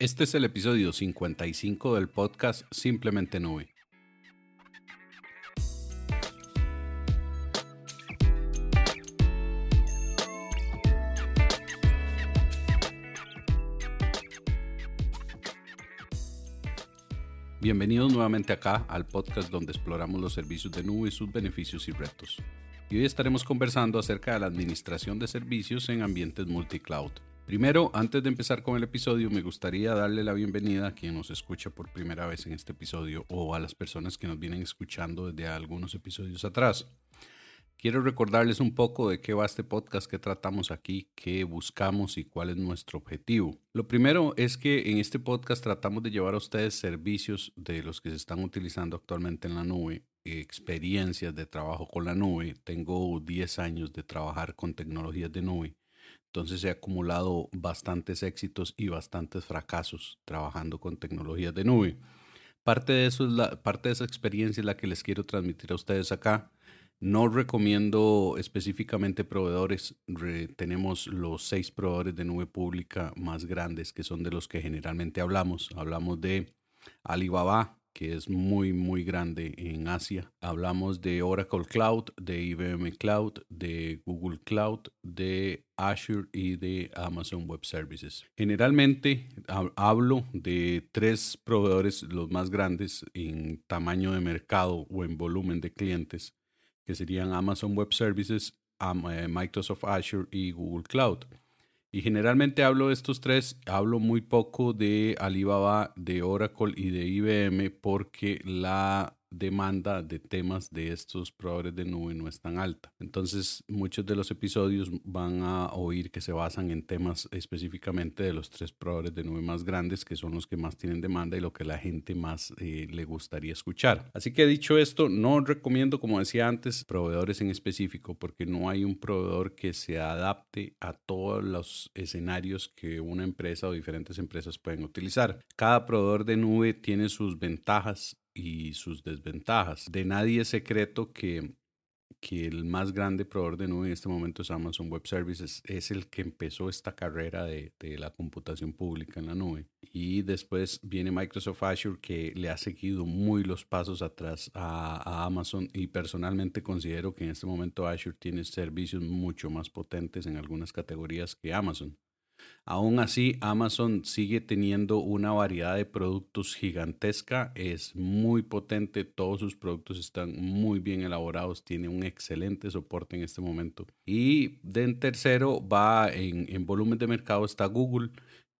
Este es el episodio 55 del podcast Simplemente Nube. Bienvenidos nuevamente acá al podcast donde exploramos los servicios de nube, sus beneficios y retos. Y hoy estaremos conversando acerca de la administración de servicios en ambientes multicloud. Primero, antes de empezar con el episodio, me gustaría darle la bienvenida a quien nos escucha por primera vez en este episodio o a las personas que nos vienen escuchando desde algunos episodios atrás. Quiero recordarles un poco de qué va este podcast, qué tratamos aquí, qué buscamos y cuál es nuestro objetivo. Lo primero es que en este podcast tratamos de llevar a ustedes servicios de los que se están utilizando actualmente en la nube, experiencias de trabajo con la nube. Tengo 10 años de trabajar con tecnologías de nube entonces he acumulado bastantes éxitos y bastantes fracasos trabajando con tecnologías de nube. Parte de, eso es parte de esa experiencia es la que les quiero transmitir a ustedes acá. No recomiendo específicamente proveedores. tenemos los seis proveedores de nube pública más grandes que son de los que generalmente hablamos. Hablamos de Alibaba, que es muy, muy grande en Asia. Hablamos de Oracle Cloud, de IBM Cloud, de Google Cloud, de Azure y de Amazon Web Services. Generalmente hablo de tres proveedores, los más grandes en tamaño de mercado o en volumen de clientes, que serían Amazon Web Services, eh, Microsoft Azure y Google Cloud. Y generalmente hablo de estos tres, hablo muy poco de Alibaba, de Oracle y de IBM porque la demanda de temas de estos proveedores de nube no es tan alta. Entonces, muchos de los episodios van a oír que se basan en temas específicamente de los tres proveedores de nube más grandes, que son los que más tienen demanda y lo que la gente más eh, le gustaría escuchar. Así que dicho esto, no recomiendo, como decía antes, proveedores en específico, porque no hay un proveedor que se adapte a todos los escenarios que una empresa o diferentes empresas pueden utilizar. Cada proveedor de nube tiene sus ventajas y sus desventajas. De nadie es secreto que, que el más grande proveedor de nube en este momento es Amazon Web Services. Es el que empezó esta carrera de, de la computación pública en la nube. Y después viene Microsoft Azure que le ha seguido muy los pasos atrás a, a Amazon y personalmente considero que en este momento Azure tiene servicios mucho más potentes en algunas categorías que Amazon. Aún así, Amazon sigue teniendo una variedad de productos gigantesca, es muy potente, todos sus productos están muy bien elaborados, tiene un excelente soporte en este momento. Y de en tercero va en, en volumen de mercado está Google,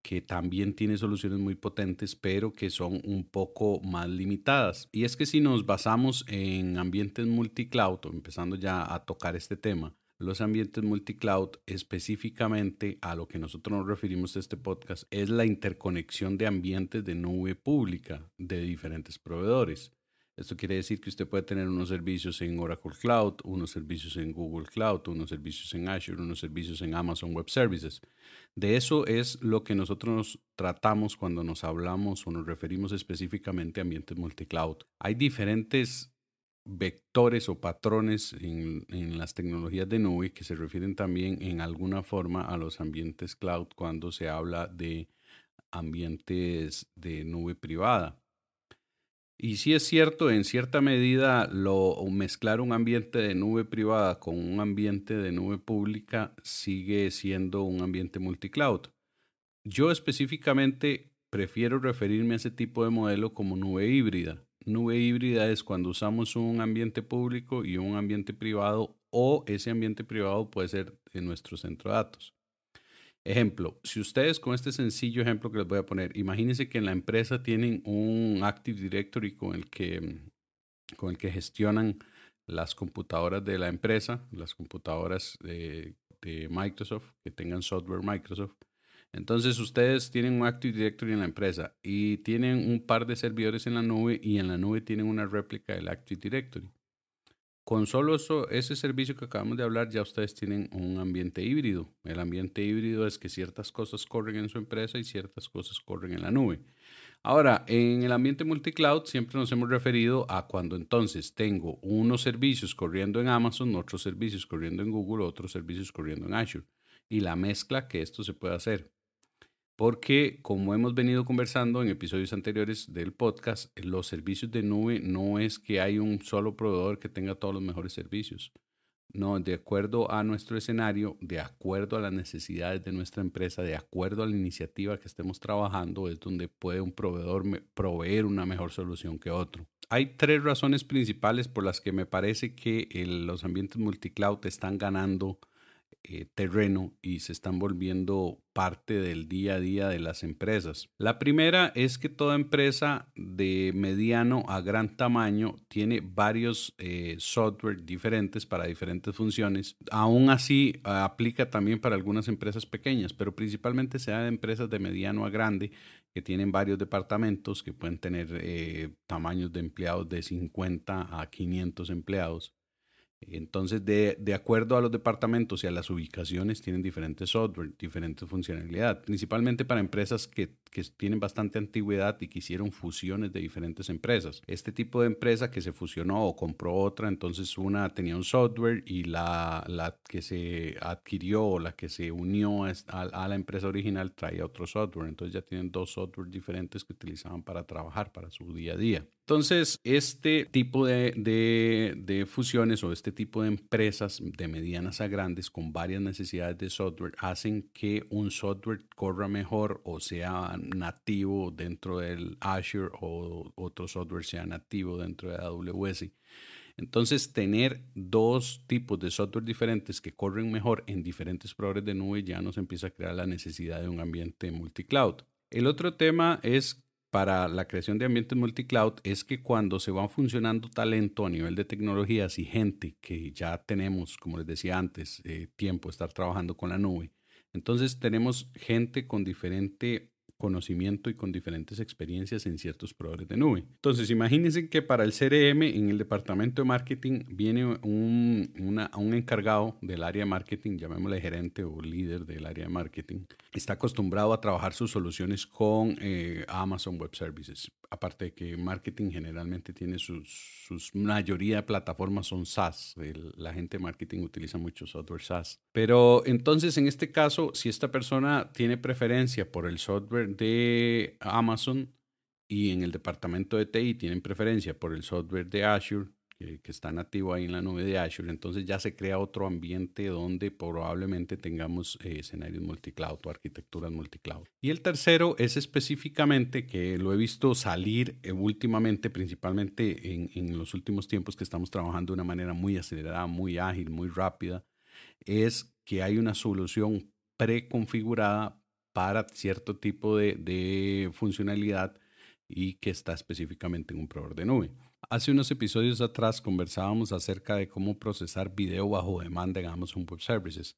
que también tiene soluciones muy potentes, pero que son un poco más limitadas. Y es que si nos basamos en ambientes multicloud, empezando ya a tocar este tema, los ambientes multicloud, específicamente a lo que nosotros nos referimos a este podcast, es la interconexión de ambientes de nube pública de diferentes proveedores. Esto quiere decir que usted puede tener unos servicios en Oracle Cloud, unos servicios en Google Cloud, unos servicios en Azure, unos servicios en Amazon Web Services. De eso es lo que nosotros tratamos cuando nos hablamos o nos referimos específicamente a ambientes multicloud. Hay diferentes vectores o patrones en, las tecnologías de nube que se refieren también en alguna forma a los ambientes cloud cuando se habla de ambientes de nube privada. Y sí es cierto, en cierta medida, lo, mezclar un ambiente de nube privada con un ambiente de nube pública sigue siendo un ambiente multicloud. Yo específicamente prefiero referirme a ese tipo de modelo como nube híbrida nube híbrida es cuando usamos un ambiente público y un ambiente privado o ese ambiente privado puede ser en nuestro centro de datos. Ejemplo, si ustedes con este sencillo ejemplo que les voy a poner, imagínense que en la empresa tienen un Active Directory con el que, con el que gestionan las computadoras de la empresa, las computadoras de Microsoft, que tengan software Microsoft. Entonces ustedes tienen un Active Directory en la empresa y tienen un par de servidores en la nube y en la nube tienen una réplica del Active Directory. Con solo ese servicio que acabamos de hablar, ya ustedes tienen un ambiente híbrido. El ambiente híbrido es que ciertas cosas corren en su empresa y ciertas cosas corren en la nube. Ahora, en el ambiente multicloud siempre nos hemos referido a cuando entonces tengo unos servicios corriendo en Amazon, otros servicios corriendo en Google, otros servicios corriendo en Azure y la mezcla que esto se puede hacer. Porque como hemos venido conversando en episodios anteriores del podcast, los servicios de nube no es que hay un solo proveedor que tenga todos los mejores servicios. No, de acuerdo a nuestro escenario, de acuerdo a las necesidades de nuestra empresa, de acuerdo a la iniciativa que estemos trabajando, es donde puede un proveedor proveer una mejor solución que otro. Hay tres razones principales por las que me parece que los ambientes multicloud están ganando eh, terreno y se están volviendo parte del día a día de las empresas. La primera es que toda empresa de mediano a gran tamaño tiene varios eh, software diferentes para diferentes funciones. Aún así, aplica también para algunas empresas pequeñas, pero principalmente se da de empresas de mediano a grande que tienen varios departamentos que pueden tener eh, tamaños de empleados de 50 a 500 empleados. Entonces, de, de, acuerdo a los departamentos y a las ubicaciones, tienen diferentes software, diferentes funcionalidad, principalmente para empresas que, que, tienen bastante antigüedad y que hicieron fusiones de diferentes empresas. Este tipo de empresa que se fusionó o compró otra, entonces una tenía un software y la, la que se adquirió o la que se unió a, a, la empresa original traía otro software. Entonces ya tienen dos software diferentes que utilizaban para trabajar, para su día a día. Entonces, este tipo de, de, fusiones o este este tipo de empresas de medianas a grandes con varias necesidades de software hacen que un software corra mejor o sea nativo dentro del Azure o otro software sea nativo dentro de AWS. Entonces, tener dos tipos de software diferentes que corren mejor en diferentes proveedores de nube ya nos empieza a crear la necesidad de un ambiente multicloud. El otro tema es para la creación de ambientes multicloud es que cuando se va funcionando talento a nivel de tecnologías y gente que ya tenemos, como les decía antes, eh, tiempo estar trabajando con la nube, entonces tenemos gente con diferente conocimiento y con diferentes experiencias en ciertos proveedores de nube. Entonces, imagínense que para el CRM en el departamento de marketing viene un, un encargado del área de marketing, llamémosle gerente o líder del área de marketing, está acostumbrado a trabajar sus soluciones con eh, Amazon Web Services. Aparte de que marketing generalmente tiene sus, mayoría de plataformas son SaaS. la gente de marketing utiliza mucho software SaaS. Pero entonces, en este caso, si esta persona tiene preferencia por el software de Amazon y en el departamento de TI tienen preferencia por el software de Azure, que, está nativo ahí en la nube de Azure, entonces ya se crea otro ambiente donde probablemente tengamos eh, escenarios multicloud o arquitecturas multicloud. Y el tercero es específicamente que lo he visto salir eh, últimamente, principalmente en, en los últimos tiempos que estamos trabajando de una manera muy acelerada, muy ágil, muy rápida, es que hay una solución preconfigurada para cierto tipo de, funcionalidad y que está específicamente en un proveedor de nube. Hace unos episodios atrás conversábamos acerca de cómo procesar video bajo demanda en Amazon Web Services.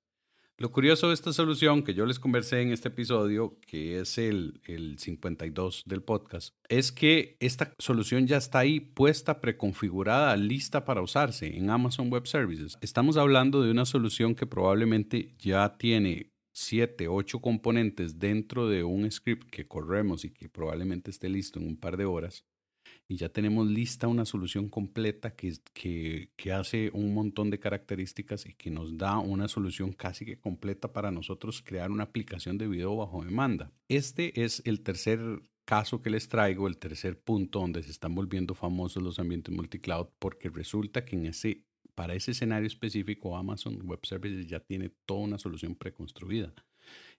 Lo curioso de esta solución que yo les conversé en este episodio, que es el, el 52 del podcast, es que esta solución ya está ahí puesta, preconfigurada, lista para usarse en Amazon Web Services. Estamos hablando de una solución que probablemente ya tiene siete, ocho componentes dentro de un script que corremos y que probablemente esté listo en un par de horas, y ya tenemos lista una solución completa que, que, que, hace un montón de características y que nos da una solución casi que completa para nosotros crear una aplicación de video bajo demanda. Este es el tercer caso que les traigo, el tercer punto donde se están volviendo famosos los ambientes multicloud, porque resulta que en ese para ese escenario específico, Amazon Web Services ya tiene toda una solución preconstruida.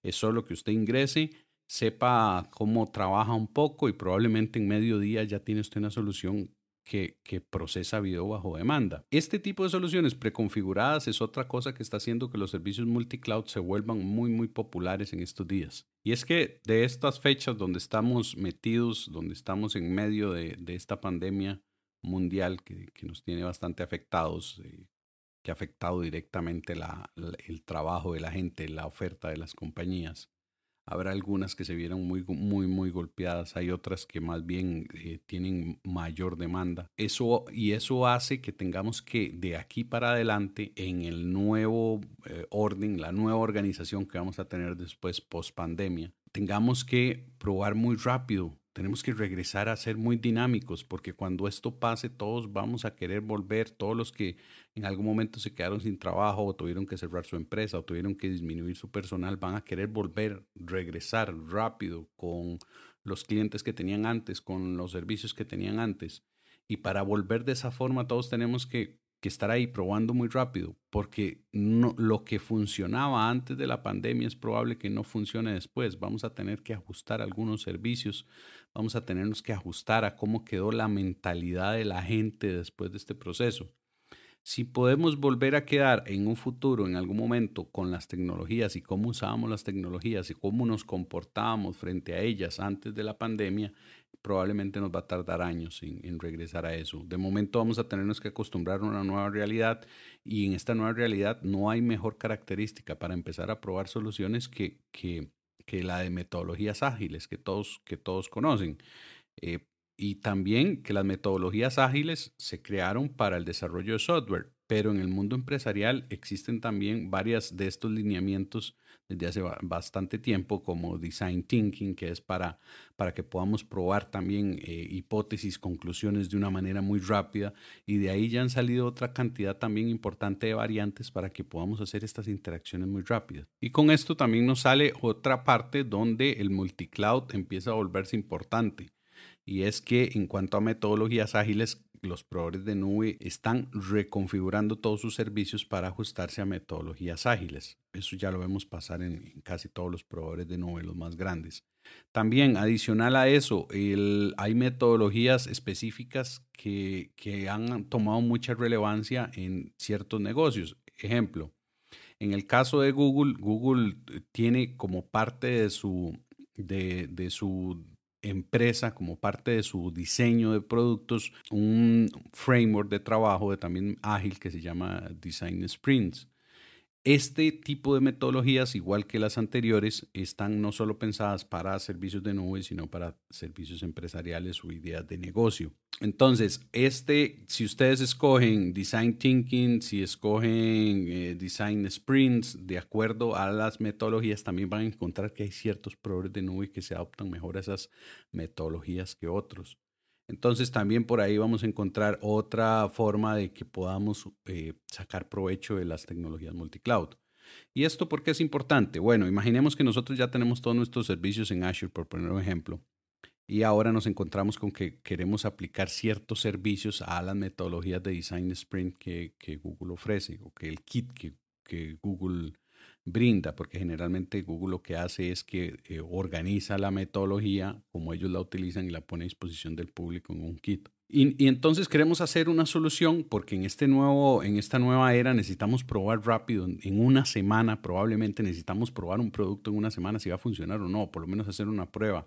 Es solo que usted ingrese, sepa cómo trabaja un poco y probablemente en medio día ya tiene usted una solución que, procesa video bajo demanda. Este tipo de soluciones preconfiguradas es otra cosa que está haciendo que los servicios multicloud se vuelvan muy, muy populares en estos días. Y es que de estas fechas donde estamos metidos, donde estamos en medio de, esta pandemia, mundial que, nos tiene bastante afectados, eh, que ha afectado directamente el trabajo de la gente, la oferta de las compañías. Habrá algunas que se vieron muy, muy, muy golpeadas, hay otras que más bien eh, tienen mayor demanda. Eso, y eso hace que tengamos que de aquí para adelante, en el nuevo eh, orden, la nueva organización que vamos a tener después post pandemia, tengamos que probar muy rápido tenemos que regresar a ser muy dinámicos, porque cuando esto pase, todos vamos a querer volver, todos los que en algún momento se quedaron sin trabajo o tuvieron que cerrar su empresa o tuvieron que disminuir su personal, van a querer volver, regresar rápido con los clientes que tenían antes, con los servicios que tenían antes. Y para volver de esa forma, todos tenemos que que estar ahí probando muy rápido, porque no, lo que funcionaba antes de la pandemia es probable que no funcione después. Vamos a tener que ajustar algunos servicios, vamos a tenernos que ajustar a cómo quedó la mentalidad de la gente después de este proceso. Si podemos volver a quedar en un futuro, en algún momento, con las tecnologías y cómo usábamos las tecnologías y cómo nos comportábamos frente a ellas antes de la pandemia, probablemente nos va a tardar años en, regresar a eso. De momento vamos a tenernos que acostumbrar a una nueva realidad y en esta nueva realidad no hay mejor característica para empezar a probar soluciones que, que, la de metodologías ágiles que todos, que todos conocen. Eh, y también que las metodologías ágiles se crearon para el desarrollo de software, pero en el mundo empresarial existen también varias de estos lineamientos desde hace bastante tiempo, como design thinking, que es para, para que podamos probar también eh, hipótesis, conclusiones de una manera muy rápida, y de ahí ya han salido otra cantidad también importante de variantes para que podamos hacer estas interacciones muy rápidas. Y con esto también nos sale otra parte donde el multicloud empieza a volverse importante y es que en cuanto a metodologías ágiles, los proveedores de nube están reconfigurando todos sus servicios para ajustarse a metodologías ágiles. Eso ya lo vemos pasar en, casi todos los proveedores de nube, los más grandes. También, adicional a eso, hay metodologías específicas que, que han tomado mucha relevancia en ciertos negocios. Ejemplo, en el caso de Google, Google tiene como parte de su, de, de su empresa como parte de su diseño de productos un framework de trabajo de también ágil que se llama Design Sprints. Este tipo de metodologías, igual que las anteriores, están no solo pensadas para servicios de nube, sino para servicios empresariales o ideas de negocio. Entonces, este, si ustedes escogen Design Thinking, si escogen eh, Design Sprints, de acuerdo a las metodologías, también van a encontrar que hay ciertos proveedores de nube que se adoptan mejor a esas metodologías que otros. Entonces también por ahí vamos a encontrar otra forma de que podamos eh, sacar provecho de las tecnologías multicloud. ¿Y esto por qué es importante? Bueno, imaginemos que nosotros ya tenemos todos nuestros servicios en Azure, por poner un ejemplo, y ahora nos encontramos con que queremos aplicar ciertos servicios a las metodologías de Design Sprint que, Google ofrece o que el kit que, que Google brinda, porque generalmente Google lo que hace es que eh, organiza la metodología como ellos la utilizan y la pone a disposición del público en un kit. Y, entonces queremos hacer una solución porque en, este nuevo, en esta nueva era necesitamos probar rápido, en una semana probablemente necesitamos probar un producto en una semana si va a funcionar o no, por lo menos hacer una prueba.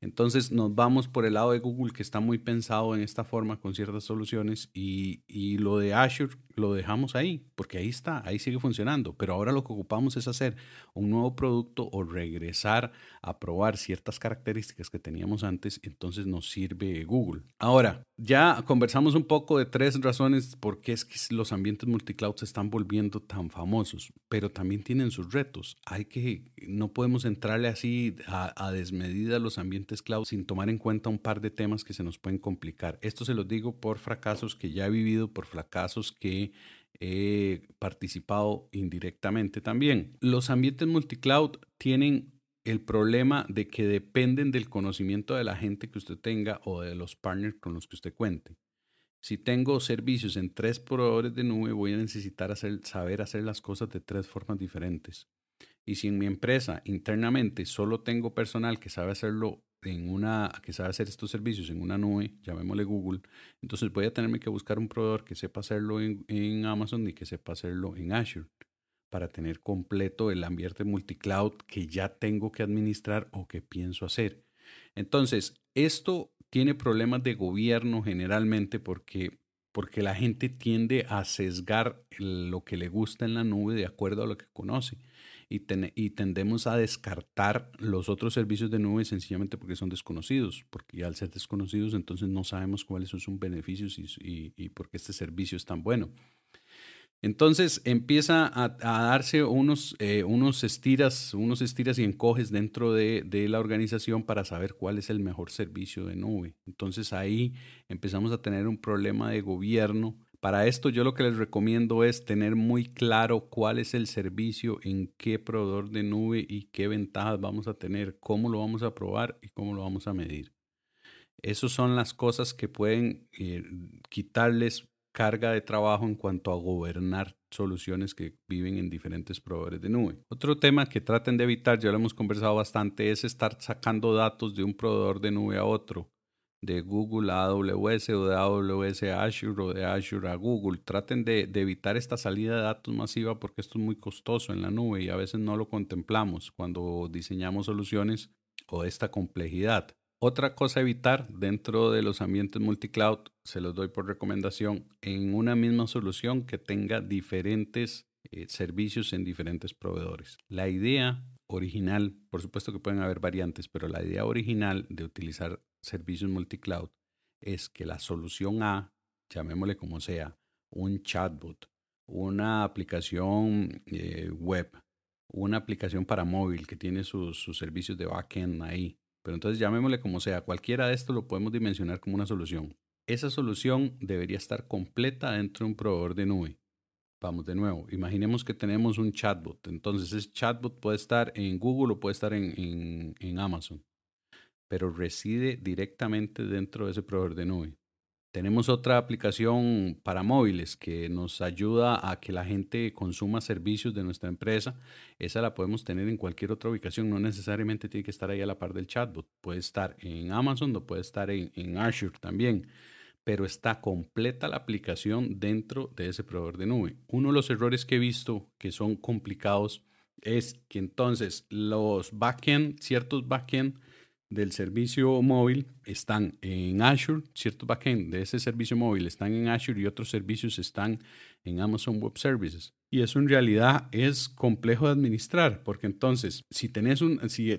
Entonces nos vamos por el lado de Google que está muy pensado en esta forma con ciertas soluciones y, y, lo de Azure lo dejamos ahí porque ahí está, ahí sigue funcionando. Pero ahora lo que ocupamos es hacer un nuevo producto o regresar a probar ciertas características que teníamos antes, entonces nos sirve Google. Ahora, ya conversamos un poco de tres razones por qué es que los ambientes multicloud se están volviendo tan famosos, pero también tienen sus retos. Hay que, no podemos entrarle así a, a desmedida los ambientes cloud sin tomar en cuenta un par de temas que se nos pueden complicar. Esto se los digo por fracasos que ya he vivido, por fracasos que he participado indirectamente también. Los ambientes multicloud tienen el problema de que dependen del conocimiento de la gente que usted tenga o de los partners con los que usted cuente. Si tengo servicios en tres proveedores de nube, voy a necesitar saber hacer las cosas de tres formas diferentes. Y si en mi empresa internamente solo tengo personal que sabe hacerlo en una, que sabe hacer estos servicios en una nube, llamémosle Google, entonces voy a tenerme que buscar un proveedor que sepa hacerlo en, en Amazon y que sepa hacerlo en Azure para tener completo el ambiente multicloud que ya tengo que administrar o que pienso hacer. Entonces, esto tiene problemas de gobierno generalmente porque, porque la gente tiende a sesgar lo que le gusta en la nube de acuerdo a lo que conoce y, tendemos a descartar los otros servicios de nube sencillamente porque son desconocidos, porque al ser desconocidos entonces no sabemos cuáles son sus beneficios y, por qué este servicio es tan bueno. Entonces empieza a, darse unos, eh, unos, estiras, unos estiras y encoges dentro de, de, la organización para saber cuál es el mejor servicio de nube. Entonces ahí empezamos a tener un problema de gobierno. Para esto yo lo que les recomiendo es tener muy claro cuál es el servicio, en qué proveedor de nube y qué ventajas vamos a tener, cómo lo vamos a probar y cómo lo vamos a medir. Esas son las cosas que pueden eh, quitarles carga de trabajo en cuanto a gobernar soluciones que viven en diferentes proveedores de nube. Otro tema que traten de evitar, ya lo hemos conversado bastante, es estar sacando datos de un proveedor de nube a otro, de Google a AWS o de AWS a Azure o de Azure a Google. Traten de, evitar esta salida de datos masiva porque esto es muy costoso en la nube y a veces no lo contemplamos cuando diseñamos soluciones o esta complejidad. Otra cosa a evitar dentro de los ambientes multicloud, se los doy por recomendación, en una misma solución que tenga diferentes eh, servicios en diferentes proveedores. La idea original, por supuesto que pueden haber variantes, pero la idea original de utilizar servicios multicloud es que la solución A, llamémosle como sea, un chatbot, una aplicación eh, web, una aplicación para móvil que tiene sus, sus servicios de backend ahí, pero entonces llamémosle como sea, cualquiera de estos lo podemos dimensionar como una solución. Esa solución debería estar completa dentro de un proveedor de nube. Vamos de nuevo, imaginemos que tenemos un chatbot. Entonces ese chatbot puede estar en Google o puede estar en, en, Amazon, pero reside directamente dentro de ese proveedor de nube. Tenemos otra aplicación para móviles que nos ayuda a que la gente consuma servicios de nuestra empresa. Esa la podemos tener en cualquier otra ubicación, no necesariamente tiene que estar ahí a la par del chatbot. Puede estar en Amazon o puede estar en, en Azure también, pero está completa la aplicación dentro de ese proveedor de nube. Uno de los errores que he visto que son complicados es que entonces los backend, ciertos backend, del servicio móvil están en Azure, ciertos backend de ese servicio móvil están en Azure y otros servicios están en Amazon Web Services. Y eso en realidad es complejo de administrar, porque entonces, si,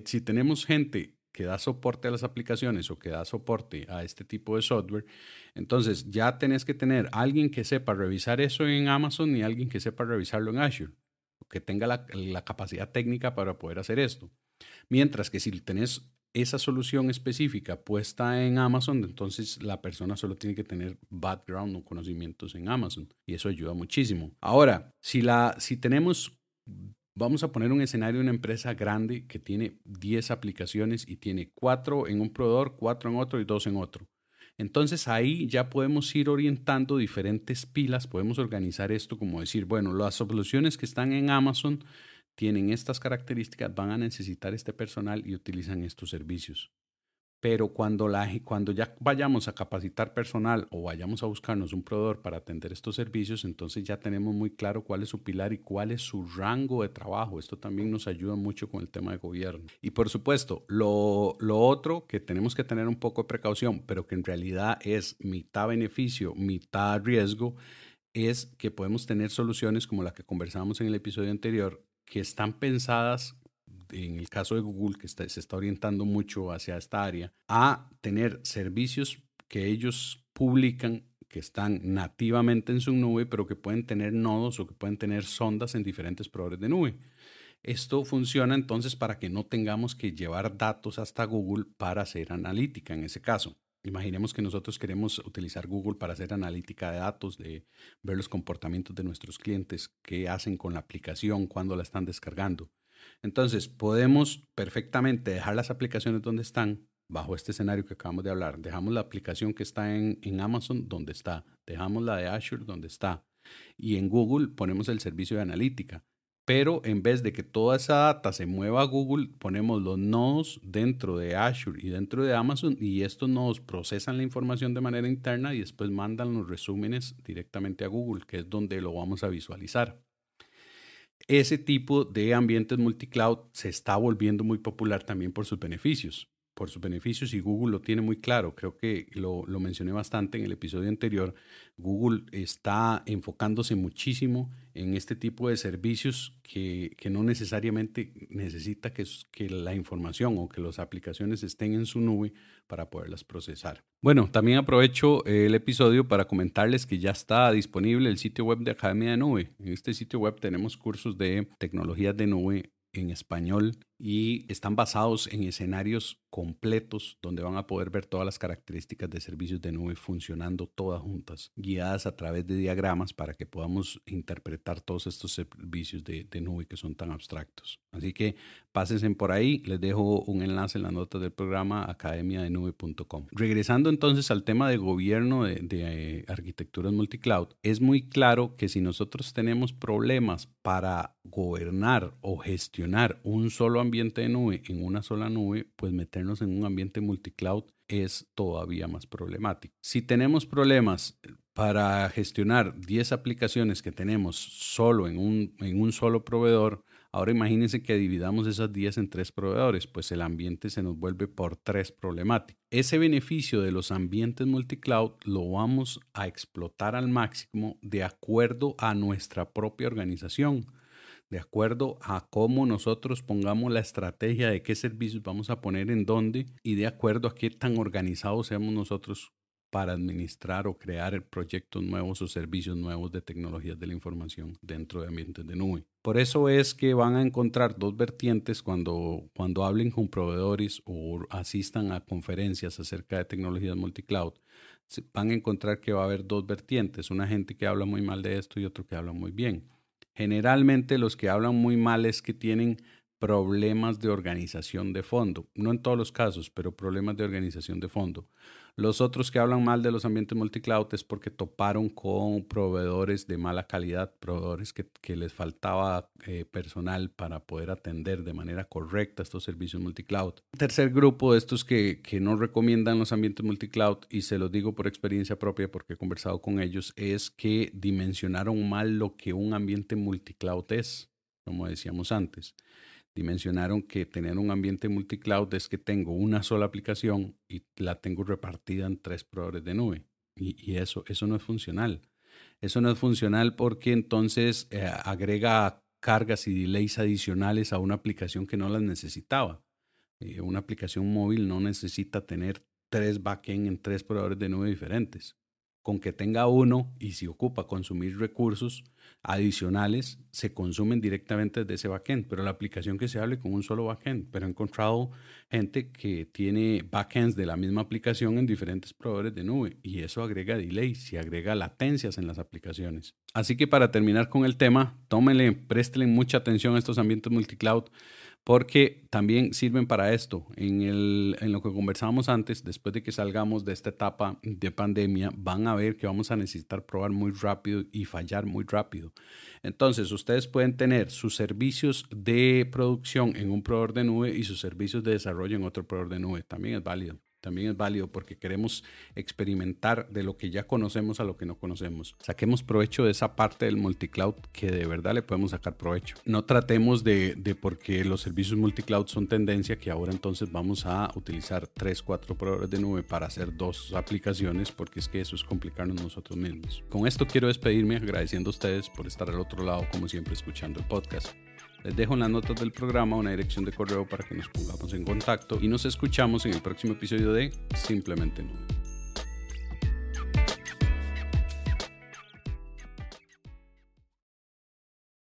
si tenemos gente que da soporte a las aplicaciones o que da soporte a este tipo de software, entonces ya tenés que tener alguien que sepa revisar eso en Amazon y alguien que sepa revisarlo en Azure, que tenga la, la capacidad técnica para poder hacer esto. Mientras que si tenés esa solución específica puesta en Amazon, entonces la persona solo tiene que tener background o conocimientos en Amazon y eso ayuda muchísimo. Ahora, si, la, si tenemos, vamos a poner un escenario de una empresa grande que tiene 10 aplicaciones y tiene 4 en un proveedor, 4 en otro y 2 en otro. Entonces ahí ya podemos ir orientando diferentes pilas, podemos organizar esto como decir, bueno, las soluciones que están en Amazon tienen estas características, van a necesitar este personal y utilizan estos servicios. Pero cuando, cuando ya vayamos a capacitar personal o vayamos a buscarnos un proveedor para atender estos servicios, entonces ya tenemos muy claro cuál es su pilar y cuál es su rango de trabajo. Esto también nos ayuda mucho con el tema de gobierno. Y por supuesto, lo, lo otro que tenemos que tener un poco de precaución, pero que en realidad es mitad beneficio, mitad riesgo, es que podemos tener soluciones como la que conversamos en el episodio anterior, que están pensadas, en el caso de Google, que se está orientando mucho hacia esta área, a tener servicios que ellos publican que están nativamente en su nube, pero que pueden tener nodos o que pueden tener sondas en diferentes proveedores de nube. Esto funciona entonces para que no tengamos que llevar datos hasta Google para hacer analítica en ese caso. Imaginemos que nosotros queremos utilizar Google para hacer analítica de datos, de ver los comportamientos de nuestros clientes, qué hacen con la aplicación, cuándo la están descargando. Entonces, podemos perfectamente dejar las aplicaciones donde están, bajo este escenario que acabamos de hablar. Dejamos la aplicación que está en, Amazon donde está, dejamos la de Azure donde está, y en Google ponemos el servicio de analítica pero en vez de que toda esa data se mueva a Google, ponemos los nodos dentro de Azure y dentro de Amazon y estos nodos procesan la información de manera interna y después mandan los resúmenes directamente a Google, que es donde lo vamos a visualizar. Ese tipo de ambientes multicloud se está volviendo muy popular también por sus beneficios. Por sus beneficios y Google lo tiene muy claro. Creo que lo, lo mencioné bastante en el episodio anterior. Google está enfocándose muchísimo en este tipo de servicios que, que no necesariamente necesita que, que, la información o que las aplicaciones estén en su nube para poderlas procesar. Bueno, también aprovecho el episodio para comentarles que ya está disponible el sitio web de Academia de Nube. En este sitio web tenemos cursos de tecnologías de nube en español y están basados en escenarios completos donde van a poder ver todas las características de servicios de nube funcionando todas juntas, guiadas a través de diagramas para que podamos interpretar todos estos servicios de, nube que son tan abstractos. Así que pásense por ahí, les dejo un enlace en la nota del programa academiadenube.com. Regresando entonces al tema de gobierno de, de eh, arquitecturas multicloud, es muy claro que si nosotros tenemos problemas para gobernar o gestionar un solo ambiente, de nube en una sola nube, pues meternos en un ambiente multicloud es todavía más problemático. Si tenemos problemas para gestionar 10 aplicaciones que tenemos solo en un, en un solo proveedor, ahora imagínense que dividamos esas 10 en tres proveedores, pues el ambiente se nos vuelve por tres problemático. Ese beneficio de los ambientes multicloud lo vamos a explotar al máximo de acuerdo a nuestra propia organización de acuerdo a cómo nosotros pongamos la estrategia de qué servicios vamos a poner en dónde y de acuerdo a qué tan organizados seamos nosotros para administrar o crear proyectos nuevos o servicios nuevos de tecnologías de la información dentro de ambientes de nube. Por eso es que van a encontrar dos vertientes cuando, cuando hablen con proveedores o asistan a conferencias acerca de tecnologías multicloud. Van a encontrar que va a haber dos vertientes, una gente que habla muy mal de esto y otro que habla muy bien. Generalmente los que hablan muy mal es que tienen problemas de organización de fondo. No en todos los casos, pero problemas de organización de fondo. Los otros que hablan mal de los ambientes multicloud es porque toparon con proveedores de mala calidad, proveedores que, les faltaba eh, personal para poder atender de manera correcta estos servicios multicloud. Tercer grupo de estos que, que no recomiendan los ambientes multicloud, y se los digo por experiencia propia porque he conversado con ellos, es que dimensionaron mal lo que un ambiente multicloud es, como decíamos antes dimensionaron que tener un ambiente multicloud es que tengo una sola aplicación y la tengo repartida en tres proveedores de nube. Y, eso, eso no es funcional. Eso no es funcional porque entonces eh, agrega cargas y delays adicionales a una aplicación que no las necesitaba. Eh, una aplicación móvil no necesita tener tres backend en tres proveedores de nube diferentes con que tenga uno y si ocupa consumir recursos adicionales, se consumen directamente desde ese backend, pero la aplicación que se hable con un solo backend. Pero he encontrado gente que tiene backends de la misma aplicación en diferentes proveedores de nube y eso agrega delays y agrega latencias en las aplicaciones. Así que para terminar con el tema, tómenle, préstenle mucha atención a estos ambientes multicloud porque también sirven para esto. En, el, en lo que conversábamos antes, después de que salgamos de esta etapa de pandemia, van a ver que vamos a necesitar probar muy rápido y fallar muy rápido. Entonces, ustedes pueden tener sus servicios de producción en un proveedor de nube y sus servicios de desarrollo en otro proveedor de nube. También es válido también es válido porque queremos experimentar de lo que ya conocemos a lo que no conocemos. Saquemos provecho de esa parte del multicloud que de verdad le podemos sacar provecho. No tratemos de, de porque los servicios multicloud son tendencia que ahora entonces vamos a utilizar 3, 4 proveedores de nube para hacer dos aplicaciones porque es que eso es complicarnos nosotros mismos. Con esto quiero despedirme agradeciendo a ustedes por estar al otro lado como siempre escuchando el podcast. Les dejo en las notas del programa una dirección de correo para que nos pongamos en contacto y nos escuchamos en el próximo episodio de Simplemente No.